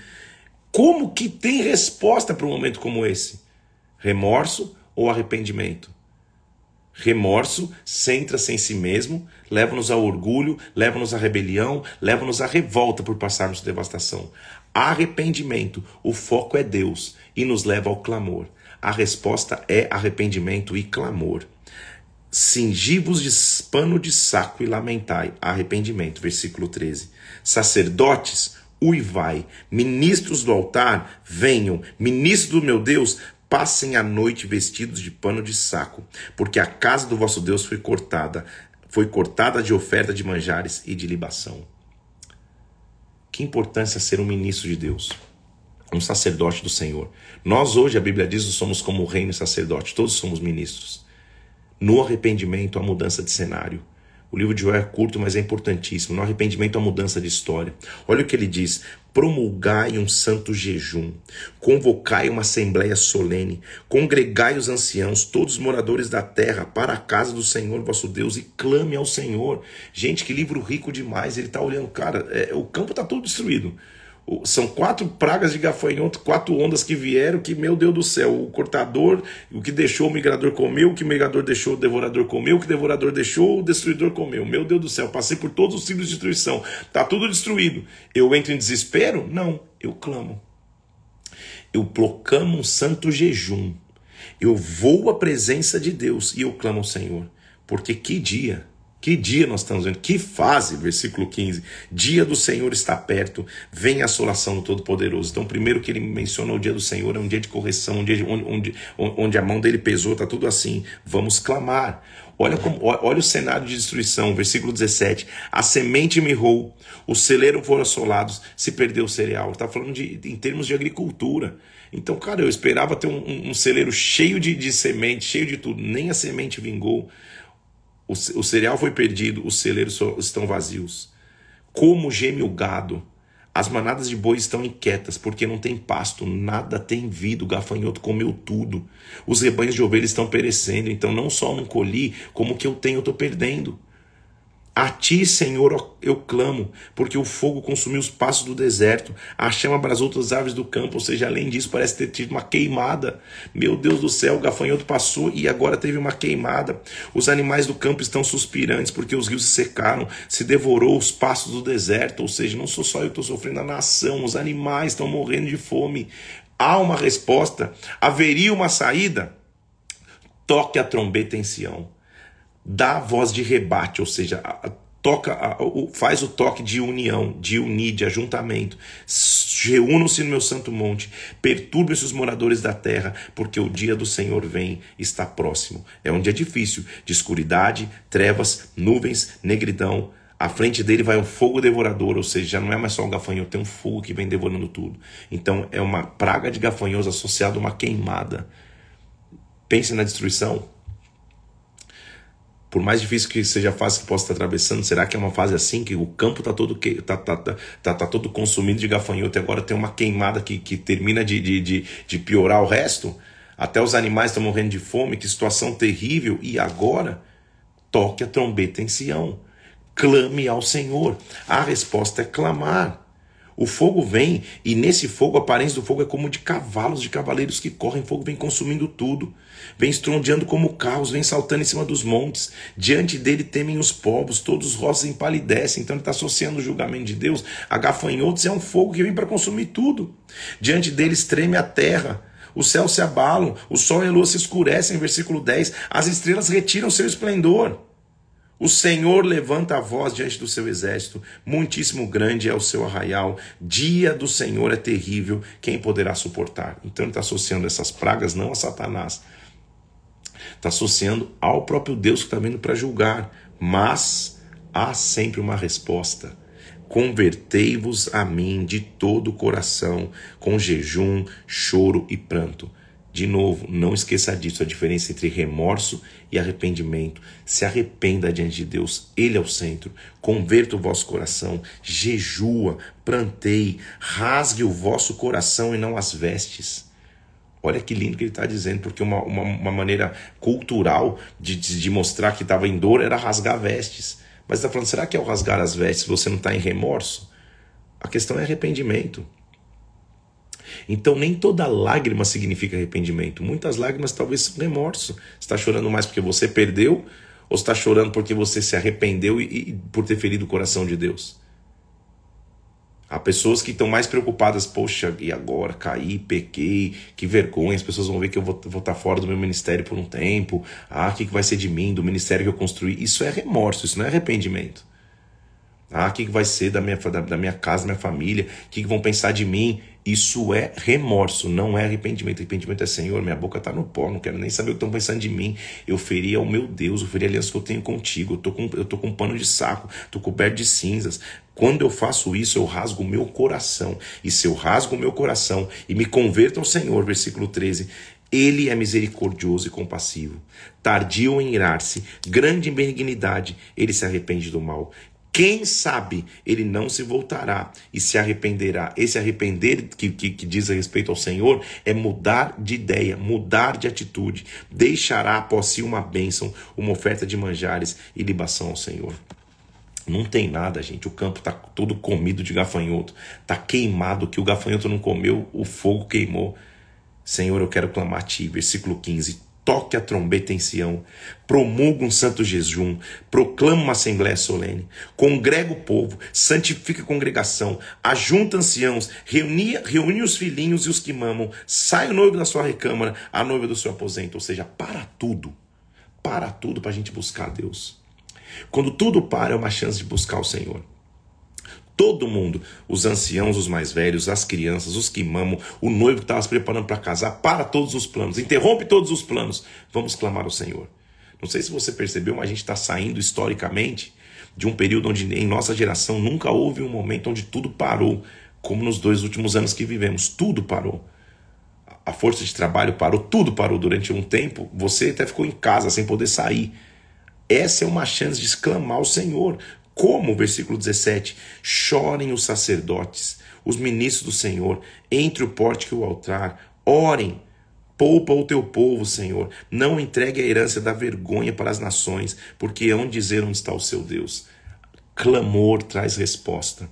Como que tem resposta para um momento como esse? Remorso ou arrependimento? Remorso centra-se em si mesmo, leva-nos ao orgulho, leva-nos à rebelião, leva-nos à revolta por passarmos devastação. Arrependimento, o foco é Deus e nos leva ao clamor. A resposta é arrependimento e clamor. Cingi-vos de pano de saco e lamentai. Arrependimento, versículo 13. Sacerdotes, uivai. Ministros do altar, venham. Ministros do meu Deus, passem a noite vestidos de pano de saco, porque a casa do vosso Deus foi cortada, foi cortada de oferta de manjares e de libação. Que importância ser um ministro de Deus, um sacerdote do Senhor. Nós hoje, a Bíblia diz, somos como o reino sacerdote, todos somos ministros. No arrependimento, a mudança de cenário. O livro de Joel é curto, mas é importantíssimo. No arrependimento, a mudança de história. Olha o que ele diz: promulgai um santo jejum, convocai uma assembleia solene, congregai os anciãos, todos os moradores da terra, para a casa do Senhor vosso Deus e clame ao Senhor. Gente, que livro rico demais. Ele está olhando, cara, é, o campo está todo destruído. São quatro pragas de gafanhoto, quatro ondas que vieram, que, meu Deus do céu, o cortador, o que deixou o migrador comeu, o que o migrador deixou o devorador comeu, o que o devorador deixou o destruidor comeu. Meu Deus do céu, passei por todos os ciclos de destruição, tá tudo destruído. Eu entro em desespero? Não, eu clamo. Eu proclamo um santo jejum. Eu vou à presença de Deus e eu clamo ao Senhor. Porque que dia que dia nós estamos vendo? Que fase? Versículo 15. Dia do Senhor está perto, vem a assolação do Todo-Poderoso. Então, primeiro que ele menciona o dia do Senhor, é um dia de correção, um dia onde, onde, onde a mão dele pesou, está tudo assim. Vamos clamar. Olha, como, olha o cenário de destruição, versículo 17. A semente mirrou, os celeiros foram assolados, se perdeu o cereal. Está falando de, em termos de agricultura. Então, cara, eu esperava ter um, um, um celeiro cheio de, de semente, cheio de tudo. Nem a semente vingou. O, o cereal foi perdido, os celeiros estão vazios. Como geme o gado. As manadas de boi estão inquietas, porque não tem pasto, nada tem vida, o gafanhoto comeu tudo. Os rebanhos de ovelhas estão perecendo, então não só não colhi, como o que eu tenho eu estou perdendo. A ti, Senhor, eu clamo, porque o fogo consumiu os passos do deserto, a chama abrasou outras aves do campo, ou seja, além disso, parece ter tido uma queimada. Meu Deus do céu, o gafanhoto passou e agora teve uma queimada. Os animais do campo estão suspirantes, porque os rios se secaram, se devorou os passos do deserto, ou seja, não sou só eu que estou sofrendo, a nação, os animais estão morrendo de fome. Há uma resposta, haveria uma saída? Toque a trombeta em Sião dá voz de rebate, ou seja, toca, faz o toque de união, de unir, de ajuntamento. Reúnam-se no meu santo monte, perturbe os moradores da terra, porque o dia do Senhor vem, está próximo. É um dia difícil, de escuridade, trevas, nuvens, negridão. À frente dele vai um fogo devorador, ou seja, já não é mais só um gafanhoto, tem um fogo que vem devorando tudo. Então é uma praga de gafanhotos associada a uma queimada. Pense na destruição, por mais difícil que seja a fase que possa estar atravessando, será que é uma fase assim que o campo está todo que tá, tá, tá, tá, tá todo consumido de gafanhoto e agora tem uma queimada que, que termina de, de, de, de piorar o resto? Até os animais estão morrendo de fome, que situação terrível. E agora, toque a trombeta em Sião, clame ao Senhor. A resposta é clamar. O fogo vem, e nesse fogo a aparência do fogo é como de cavalos, de cavaleiros que correm, o fogo vem consumindo tudo, vem estrondeando como carros, vem saltando em cima dos montes. Diante dele temem os povos, todos os rostos empalidecem. Então ele está associando o julgamento de Deus a gafanhotos, é um fogo que vem para consumir tudo. Diante deles treme a terra. Os céus se abalam, o sol e a lua se escurecem, versículo 10. As estrelas retiram seu esplendor. O Senhor levanta a voz diante do seu exército, muitíssimo grande é o seu arraial, dia do Senhor é terrível, quem poderá suportar? Então ele está associando essas pragas não a Satanás, está associando ao próprio Deus que está vindo para julgar, mas há sempre uma resposta. Convertei-vos a mim de todo o coração, com jejum, choro e pranto. De novo, não esqueça disso, a diferença entre remorso e arrependimento. Se arrependa diante de Deus, Ele é o centro. Converta o vosso coração, jejua, plantei, rasgue o vosso coração e não as vestes. Olha que lindo que ele está dizendo, porque uma, uma, uma, maneira cultural de, de, de mostrar que estava em dor era rasgar vestes. Mas está falando, será que ao rasgar as vestes você não está em remorso? A questão é arrependimento. Então, nem toda lágrima significa arrependimento. Muitas lágrimas talvez são remorso. Você está chorando mais porque você perdeu, ou está chorando porque você se arrependeu e, e por ter ferido o coração de Deus? Há pessoas que estão mais preocupadas, poxa, e agora? Caí, pequei, que vergonha, as pessoas vão ver que eu vou, vou estar tá fora do meu ministério por um tempo. Ah, o que, que vai ser de mim, do ministério que eu construí? Isso é remorso, isso não é arrependimento. Ah, o que, vai ser da minha, da, da minha casa, da minha família? O que, vão pensar de mim? Isso é remorso, não é arrependimento. Arrependimento é Senhor, minha boca está no pó, não quero nem saber o que estão pensando de mim. Eu feri ao meu Deus, eu feri a aliança que eu tenho contigo. Eu tô com, eu tô com um pano de saco, tô coberto de cinzas. Quando eu faço isso, eu rasgo o meu coração. E se eu rasgo o meu coração e me converto ao Senhor, versículo 13, ele é misericordioso e compassivo, tardio em irar-se, grande em benignidade, ele se arrepende do mal. Quem sabe ele não se voltará e se arrependerá. Esse arrepender que, que, que, diz a respeito ao Senhor é mudar de ideia, mudar de atitude. Deixará após si uma bênção, uma oferta de manjares e libação ao Senhor. Não tem nada, gente. O campo está todo comido de gafanhoto. Está queimado. que o gafanhoto não comeu, o fogo queimou. Senhor, eu quero clamar a ti. Versículo 15 toque a trombeta em Sião, promulga um santo jejum, proclama uma assembléia solene, congrega o povo, santifica a congregação, ajunta anciãos, reúne, reúne os filhinhos e os que mamam, sai o noivo da sua recâmara, a noiva do seu aposento, ou seja, para tudo, para tudo para a gente buscar Deus. Quando tudo para, é uma chance de buscar o Senhor todo mundo, os anciãos, os mais velhos, as crianças, os que mamam, o noivo que estava se preparando para casar, para todos os planos, interrompe todos os planos. Vamos clamar ao Senhor. Não sei se você percebeu, mas a gente está saindo historicamente de um período onde em nossa geração nunca houve um momento onde tudo parou, como nos dois últimos anos que vivemos. Tudo parou. A força de trabalho parou, tudo parou durante um tempo. Você até ficou em casa sem poder sair. Essa é uma chance de exclamar ao Senhor. Como, versículo 17, chorem os sacerdotes, os ministros do Senhor, entre o pórtico e o altar, orem, poupa o teu povo, Senhor, não entregue a herança da vergonha para as nações, porque hão dizer onde está o seu Deus. Clamor traz resposta.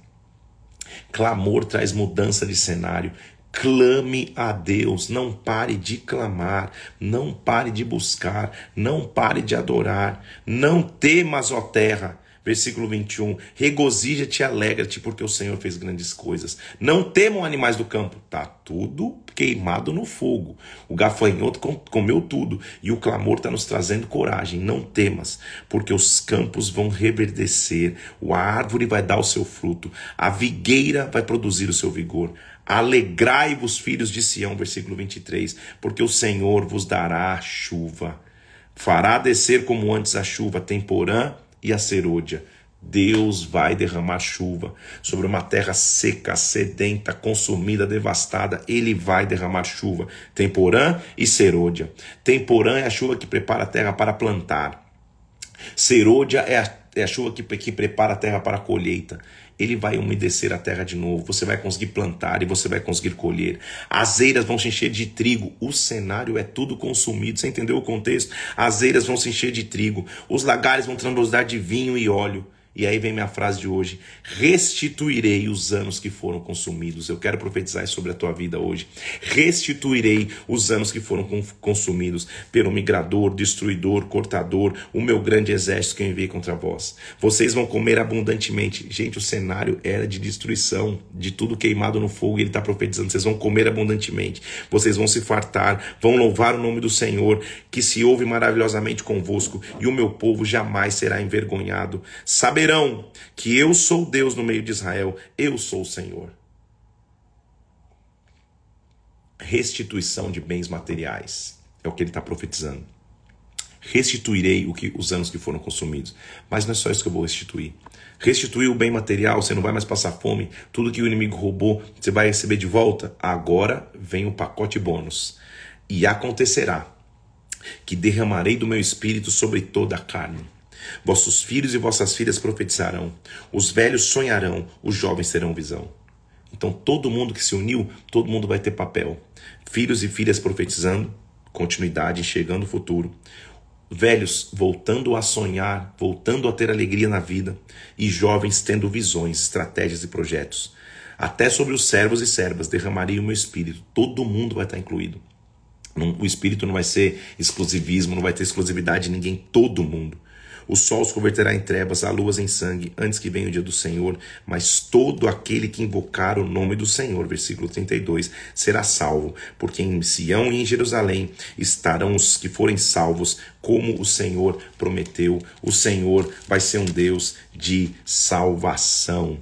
Clamor traz mudança de cenário. Clame a Deus, não pare de clamar, não pare de buscar, não pare de adorar, não temas, ó terra, versículo 21. Regozija-te e alegra-te, porque o Senhor fez grandes coisas. Não temam animais do campo, tá tudo queimado no fogo. O gafanhoto comeu tudo, e o clamor está nos trazendo coragem. Não temas, porque os campos vão reverdecer, a árvore vai dar o seu fruto, a vigueira vai produzir o seu vigor. Alegrai-vos, filhos de Sião, versículo 23, porque o Senhor vos dará chuva. Fará descer como antes a chuva, temporã e a serôdia. Deus vai derramar chuva sobre uma terra seca, sedenta, consumida, devastada. Ele vai derramar chuva. Temporã e serôdia. Temporã é a chuva que prepara a terra para plantar. Serôdia é a, é a chuva que, que prepara a terra para a colheita ele vai umedecer a terra de novo, você vai conseguir plantar e você vai conseguir colher. As eiras vão se encher de trigo, o cenário é tudo consumido. Você entendeu o contexto? As eiras vão se encher de trigo, os lagares vão transbordar de vinho e óleo. E aí vem minha frase de hoje: restituirei os anos que foram consumidos. Eu quero profetizar sobre a tua vida hoje. Restituirei os anos que foram consumidos pelo migrador, destruidor, cortador, o meu grande exército que eu enviei contra vós. Vocês vão comer abundantemente. Gente, o cenário era de destruição, de tudo queimado no fogo. E ele está profetizando: vocês vão comer abundantemente. Vocês vão se fartar, vão louvar o nome do Senhor, que se ouve maravilhosamente convosco, e o meu povo jamais será envergonhado. Saberão saberão que eu sou Deus no meio de Israel, eu sou o Senhor. Restituição de bens materiais é o que ele está profetizando. Restituirei o que, os anos que foram consumidos. Mas não é só isso que eu vou restituir. Restituir o bem material, você não vai mais passar fome. Tudo que o inimigo roubou, você vai receber de volta. Agora vem o pacote bônus. E acontecerá que derramarei do meu espírito sobre toda a carne Vossos filhos e vossas filhas profetizarão, os velhos sonharão, os jovens terão visão. Então, todo mundo que se uniu, todo mundo vai ter papel. Filhos e filhas profetizando, continuidade, enxergando o futuro. Velhos voltando a sonhar, voltando a ter alegria na vida. E jovens tendo visões, estratégias e projetos. Até sobre os servos e servas derramaria o meu espírito. Todo mundo vai estar incluído. O espírito não vai ser exclusivismo, não vai ter exclusividade de ninguém, todo mundo. O sol se converterá em trevas, a lua em sangue, antes que venha o dia do Senhor. Mas todo aquele que invocar o nome do Senhor, versículo 32, será salvo, porque em Sião e em Jerusalém estarão os que forem salvos, como o Senhor prometeu. O Senhor vai ser um Deus de salvação.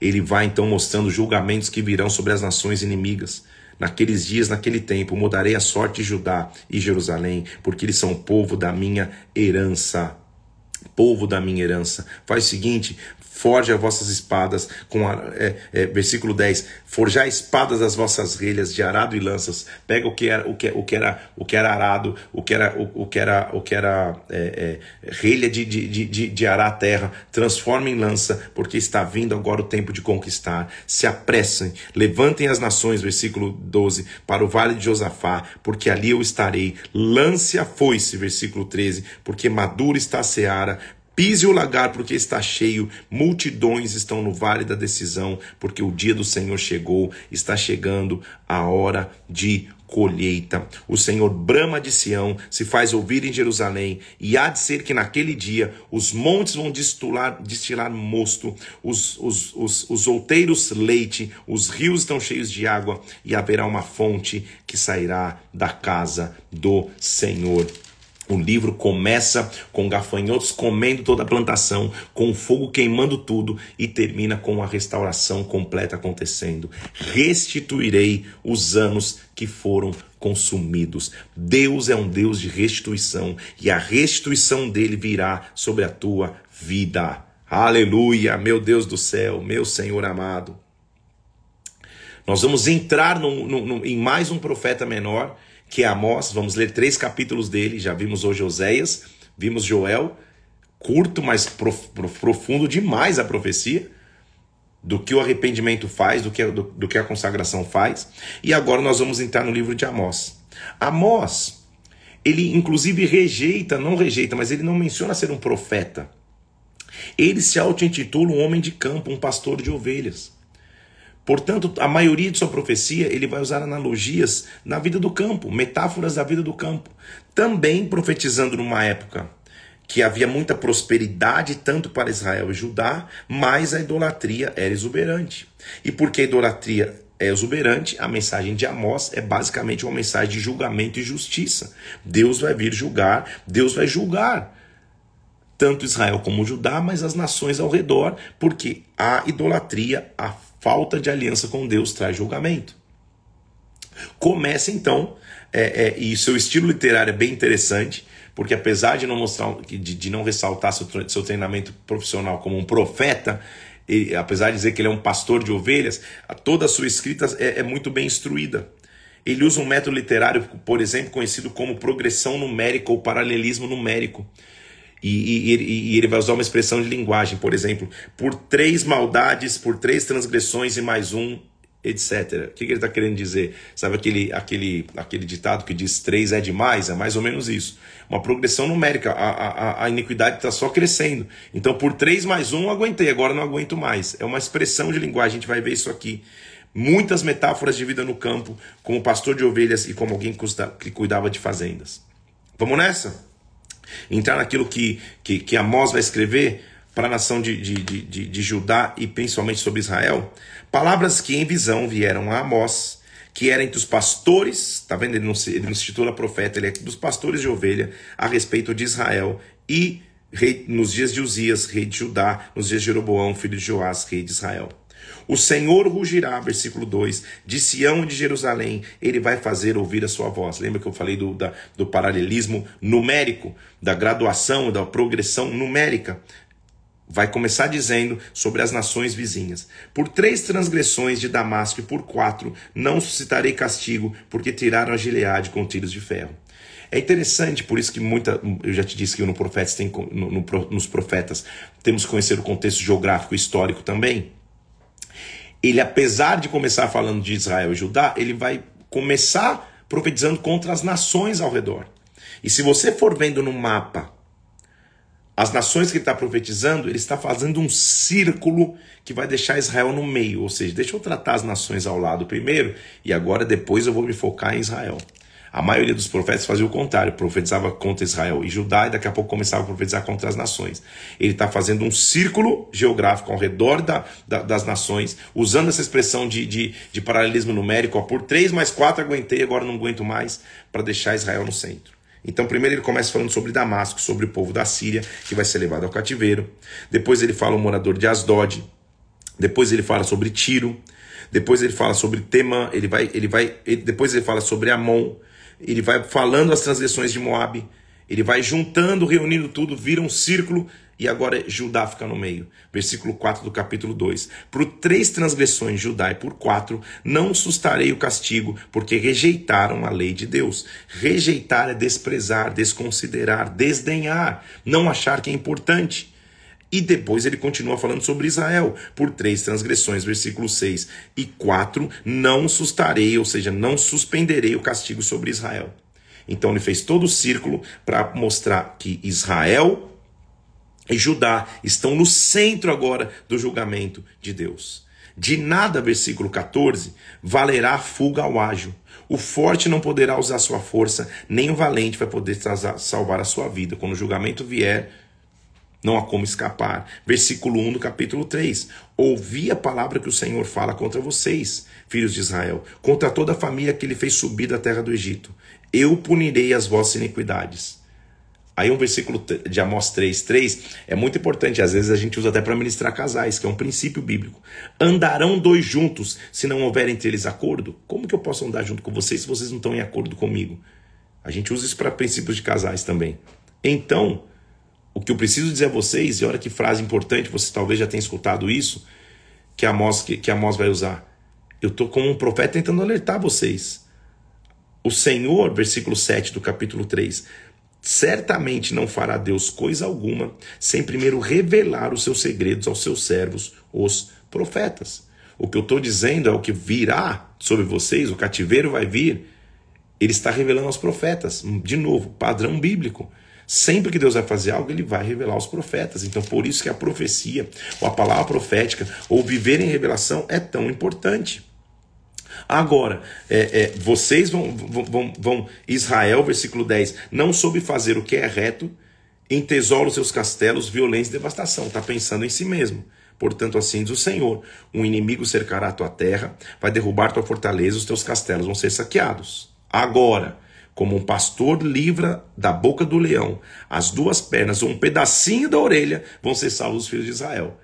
Ele vai então mostrando julgamentos que virão sobre as nações inimigas. Naqueles dias, naquele tempo, mudarei a sorte de Judá e Jerusalém, porque eles são o povo da minha herança povo da minha herança. Faz o seguinte: forge as vossas espadas, com a, é, é, versículo 10, forjar espadas das vossas relhas de arado e lanças. Pega o que era o que, o que era o que era arado, o que era o, o que era o que era é, é relha de, de, de, de arar a terra, transforma em lança, porque está vindo agora o tempo de conquistar. Se apressem, levantem as nações, versículo 12, para o vale de Josafá, porque ali eu estarei. Lance a foice, versículo 13, porque madura está a seara, Pise o lagar, porque está cheio, multidões estão no vale da decisão, porque o dia do Senhor chegou, está chegando a hora de colheita. O Senhor brama de Sião, se faz ouvir em Jerusalém, e há de ser que naquele dia os montes vão destilar, destilar mosto, os, os, os, os outeiros leite, os rios estão cheios de água, e haverá uma fonte que sairá da casa do Senhor. O livro começa com gafanhotos comendo toda a plantação, com o fogo queimando tudo e termina com a restauração completa acontecendo. Restituirei os anos que foram consumidos. Deus é um Deus de restituição e a restituição dele virá sobre a tua vida. Aleluia, meu Deus do céu, meu Senhor amado. Nós vamos entrar no, no, no, em mais um profeta menor que é Amós. Vamos ler três capítulos dele. Já vimos hoje Oséias, vimos Joel, curto, mas prof, prof, profundo demais a profecia do que o arrependimento faz, do que, do, do, que a consagração faz. E agora nós vamos entrar no livro de Amós. Amós, ele inclusive rejeita, não rejeita, mas ele não menciona ser um profeta. Ele se auto-intitula um homem de campo, um pastor de ovelhas. Portanto, a maioria de sua profecia ele vai usar analogias na vida do campo, metáforas da vida do campo, também profetizando numa época que havia muita prosperidade tanto para Israel e Judá, mas a idolatria era exuberante. E porque a idolatria é exuberante, a mensagem de Amós é basicamente uma mensagem de julgamento e justiça. Deus vai vir julgar, Deus vai julgar tanto Israel como Judá, mas as nações ao redor, porque a idolatria, a falta de aliança com Deus traz julgamento. Começa então, é, é, e seu estilo literário é bem interessante, porque apesar de não mostrar, de, de não ressaltar seu, seu treinamento profissional como um profeta, ele, apesar de dizer que ele é um pastor de ovelhas, toda a sua escrita é, é muito bem instruída. Ele usa um método literário, por exemplo, conhecido como progressão numérica ou paralelismo numérico. E, e, e, ele vai usar uma expressão de linguagem, por exemplo, por três maldades, por três transgressões e mais um, etc. O que, que ele está querendo dizer? Sabe aquele, aquele, aquele ditado que diz três é demais? É mais ou menos isso. Uma progressão numérica. A, a, a iniquidade está só crescendo. Então, por três mais um, aguentei, agora não aguento mais. É uma expressão de linguagem, a gente vai ver isso aqui. Muitas metáforas de vida no campo, como pastor de ovelhas e como alguém que cuidava de fazendas. Vamos nessa? Entrar naquilo que, que, que Amós vai escrever para a nação de, de, de, de, Judá e principalmente sobre Israel. Palavras que em visão vieram a Amós, que era entre os pastores, tá vendo? Ele não se, ele não se titula profeta, ele é dos pastores de ovelha a respeito de Israel e rei, nos dias de Uzias, rei de Judá, nos dias de Jeroboão, filho de Joás, rei de Israel. O Senhor rugirá, versículo 2, de Sião e de Jerusalém, ele vai fazer ouvir a sua voz. Lembra que eu falei do, da, do paralelismo numérico, da graduação, da progressão numérica? Vai começar dizendo sobre as nações vizinhas. Por três transgressões de Damasco e por quatro não suscitarei castigo, porque tiraram a Gileade com tiros de ferro. É interessante, por isso que muita. Eu já te disse que no profetas tem, no, no, nos profetas temos que conhecer o contexto geográfico e histórico também ele, apesar de começar falando de Israel e Judá, ele vai começar profetizando contra as nações ao redor. E se você for vendo no mapa as nações que ele está profetizando, ele está fazendo um círculo que vai deixar Israel no meio. Ou seja, deixa eu tratar as nações ao lado primeiro e agora depois eu vou me focar em Israel. A maioria dos profetas fazia o contrário, profetizava contra Israel e Judá e daqui a pouco começava a profetizar contra as nações. Ele está fazendo um círculo geográfico ao redor da, da, das nações, usando essa expressão de, de, de paralelismo numérico, ó, por 3 mais 4 aguentei, agora não aguento mais, para deixar Israel no centro. Então, primeiro ele começa falando sobre Damasco, sobre o povo da Síria, que vai ser levado ao cativeiro. Depois ele fala o morador de Asdod. Depois ele fala sobre Tiro. Depois ele fala sobre Temã. Ele vai, ele vai, ele, depois ele fala sobre Amon ele vai falando as transgressões de Moab, ele vai juntando, reunindo tudo, vira um círculo e agora Judá fica no meio. Versículo 4 do capítulo 2. Por três transgressões Judá e por quatro não sustarei o castigo, porque rejeitaram a lei de Deus. Rejeitar é desprezar, desconsiderar, desdenhar, não achar que é importante. E depois ele continua falando sobre Israel, por três transgressões, versículo 6. E quatro, não sustarei, ou seja, não suspenderei o castigo sobre Israel. Então ele fez todo o círculo para mostrar que Israel e Judá estão no centro agora do julgamento de Deus. De nada, versículo 14, valerá a fuga ao ágil. O forte não poderá usar sua força, nem o valente vai poder salvar a sua vida. Quando o julgamento vier, não há como escapar. Versículo 1 do capítulo 3. Ouvi a palavra que o Senhor fala contra vocês, filhos de Israel, contra toda a família que ele fez subir da terra do Egito. Eu punirei as vossas iniquidades. Aí um versículo de Amós 3, 3 é muito importante, às vezes a gente usa até para ministrar casais, que é um princípio bíblico. Andarão dois juntos se não houver entre eles acordo? Como que eu posso andar junto com vocês se vocês não estão em acordo comigo? A gente usa isso para princípios de casais também. Então, o que eu preciso dizer a vocês, e olha que frase importante, você talvez já tenha escutado isso, que a Amós, que, que Amós vai usar. Eu estou como um profeta tentando alertar vocês. O Senhor, versículo 7 do capítulo 3, certamente não fará Deus coisa alguma sem primeiro revelar os seus segredos aos seus servos, os profetas. O que eu estou dizendo é o que virá sobre vocês, o cativeiro vai vir. Ele está revelando aos profetas, de novo, padrão bíblico. Sempre que Deus vai fazer algo, ele vai revelar aos profetas. Então, por isso que a profecia, ou a palavra profética, ou viver em revelação é tão importante. Agora, é, é, vocês vão, vão, vão, Israel, versículo 10, não soube fazer o que é reto, em tesouro seus castelos, violência e devastação. Está pensando em si mesmo. Portanto, assim diz o Senhor: um inimigo cercará a tua terra, vai derrubar tua fortaleza, os teus castelos vão ser saqueados. Agora, como um pastor livra da boca do leão as duas pernas, um pedacinho da orelha, vão ser salvos os filhos de Israel.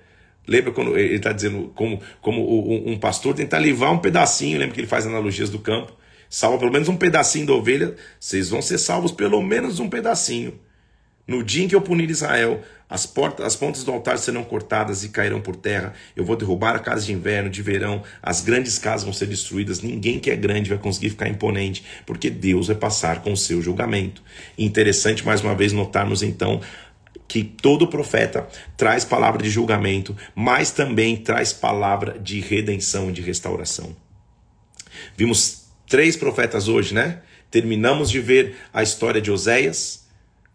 Lembra quando ele está dizendo como, como um pastor tentar livrar um pedacinho, lembra que ele faz analogias do campo? Salva pelo menos um pedacinho da ovelha, vocês vão ser salvos pelo menos um pedacinho. No dia em que eu punir Israel, as, portas, as pontas do altar serão cortadas e cairão por terra. Eu vou derrubar a casa de inverno, de verão. As grandes casas vão ser destruídas. Ninguém que é grande vai conseguir ficar imponente, porque Deus vai passar com o seu julgamento. Interessante mais uma vez notarmos então que todo profeta traz palavra de julgamento, mas também traz palavra de redenção e de restauração. Vimos três profetas hoje, né? Terminamos de ver a história de Oséias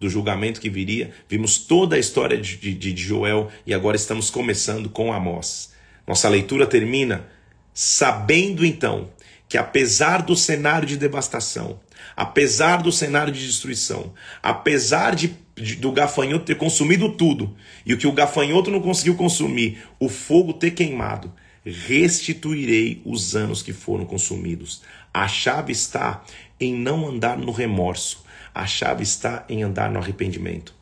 do julgamento que viria, vimos toda a história de, de, de Joel e agora estamos começando com Amós. Nossa leitura termina sabendo então que apesar do cenário de devastação, apesar do cenário de destruição, apesar de, de, do gafanhoto ter consumido tudo e o que o gafanhoto não conseguiu consumir, o fogo ter queimado, restituirei os anos que foram consumidos. A chave está em não andar no remorso, a chave está em andar no arrependimento.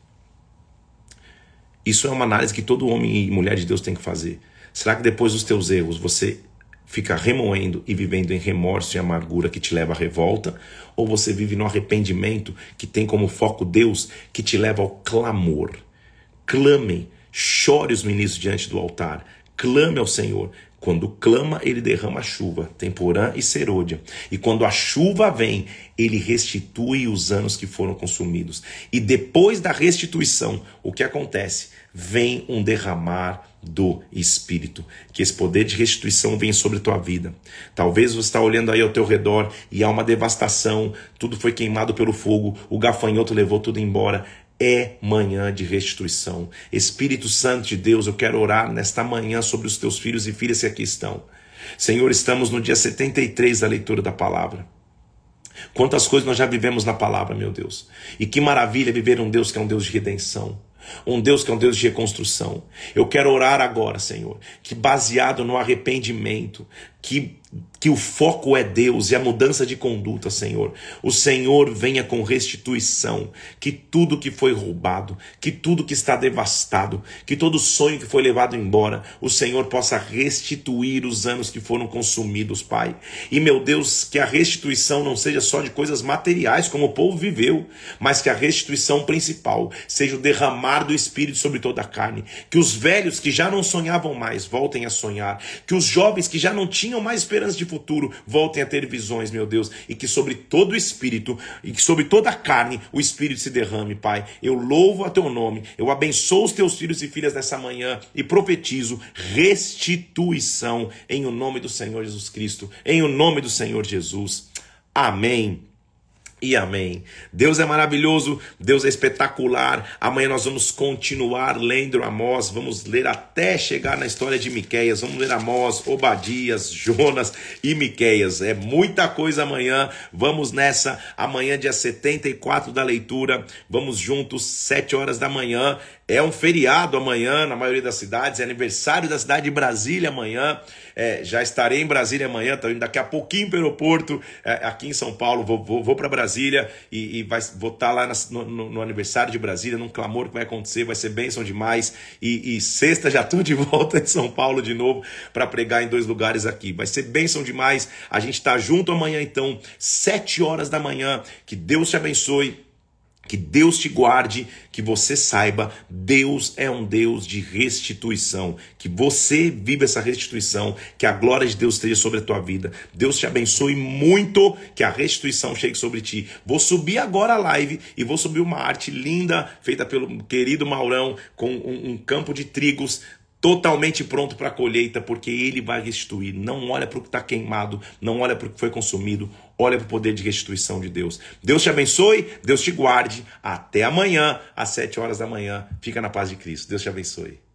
Isso é uma análise que todo homem e mulher de Deus tem que fazer. Será que depois dos teus erros você fica remoendo e vivendo em remorso e amargura que te leva à revolta? Ou você vive no arrependimento que tem como foco Deus que te leva ao clamor? Clame, chore os ministros diante do altar, clame ao Senhor, quando clama, ele derrama chuva, temporã e serôdia. E quando a chuva vem, ele restitui os anos que foram consumidos. E depois da restituição, o que acontece? Vem um derramar do Espírito. Que esse poder de restituição venha sobre a tua vida. Talvez você está olhando aí ao teu redor e há uma devastação, tudo foi queimado pelo fogo, o gafanhoto levou tudo embora é manhã de restituição. Espírito Santo de Deus, eu quero orar nesta manhã sobre os teus filhos e filhas que aqui estão. Senhor, estamos no dia 73 da leitura da palavra. Quantas coisas nós já vivemos na palavra, meu Deus. E que maravilha viver um Deus que é um Deus de redenção. Um Deus que é um Deus de reconstrução. Eu quero orar agora, Senhor, que baseado no arrependimento, que que o foco é Deus e a mudança de conduta, Senhor. O Senhor venha com restituição, que tudo que foi roubado, que tudo que está devastado, que todo sonho que foi levado embora, o Senhor possa restituir os anos que foram consumidos, Pai. E meu Deus, que a restituição não seja só de coisas materiais, como o povo viveu, mas que a restituição principal seja o derramar do Espírito sobre toda a carne. Que os velhos que já não sonhavam mais voltem a sonhar, que os jovens que já não tinham mais esperança de futuro voltem a ter visões, meu Deus, e que sobre todo o espírito e que sobre toda a carne o espírito se derrame, Pai. Eu louvo a teu nome, eu abençoo os teus filhos e filhas nessa manhã e profetizo restituição em o nome do Senhor Jesus Cristo, em o nome do Senhor Jesus. Amém e amém. Deus é maravilhoso, Deus é espetacular. Amanhã nós vamos continuar lendo Amós, vamos ler até chegar na história de Miqueias. Vamos ler Amós, Obadias, Jonas e Miqueias. É muita coisa amanhã. Vamos nessa. Amanhã dia 74 da leitura. Vamos juntos, 7 horas da manhã. É um feriado amanhã na maioria das cidades, é aniversário da cidade de Brasília amanhã. É, já estarei em Brasília amanhã, estou indo daqui a pouquinho para o aeroporto, é, aqui em São Paulo. Vou, vou, vou para Brasília e, e vai, vou estar tá lá no, no, no, aniversário de Brasília, num clamor que vai acontecer, vai ser bênção demais. E, e sexta já estou de volta em São Paulo de novo para pregar em dois lugares aqui. Vai ser bênção demais. A gente está junto amanhã, então, sete horas da manhã. Que Deus te abençoe. Que Deus te guarde, que você saiba, Deus é um Deus de restituição. Que você viva essa restituição, que a glória de Deus esteja sobre a tua vida. Deus te abençoe muito, que a restituição chegue sobre ti. Vou subir agora a live e vou subir uma arte linda, feita pelo querido Maurão, com um, um campo de trigos totalmente pronto para colheita, porque ele vai restituir. Não olha para o que está queimado, não olha para o que foi consumido, olha para o poder de restituição de Deus. Deus te abençoe, Deus te guarde. Até amanhã, às sete horas da manhã. Fica na paz de Cristo. Deus te abençoe.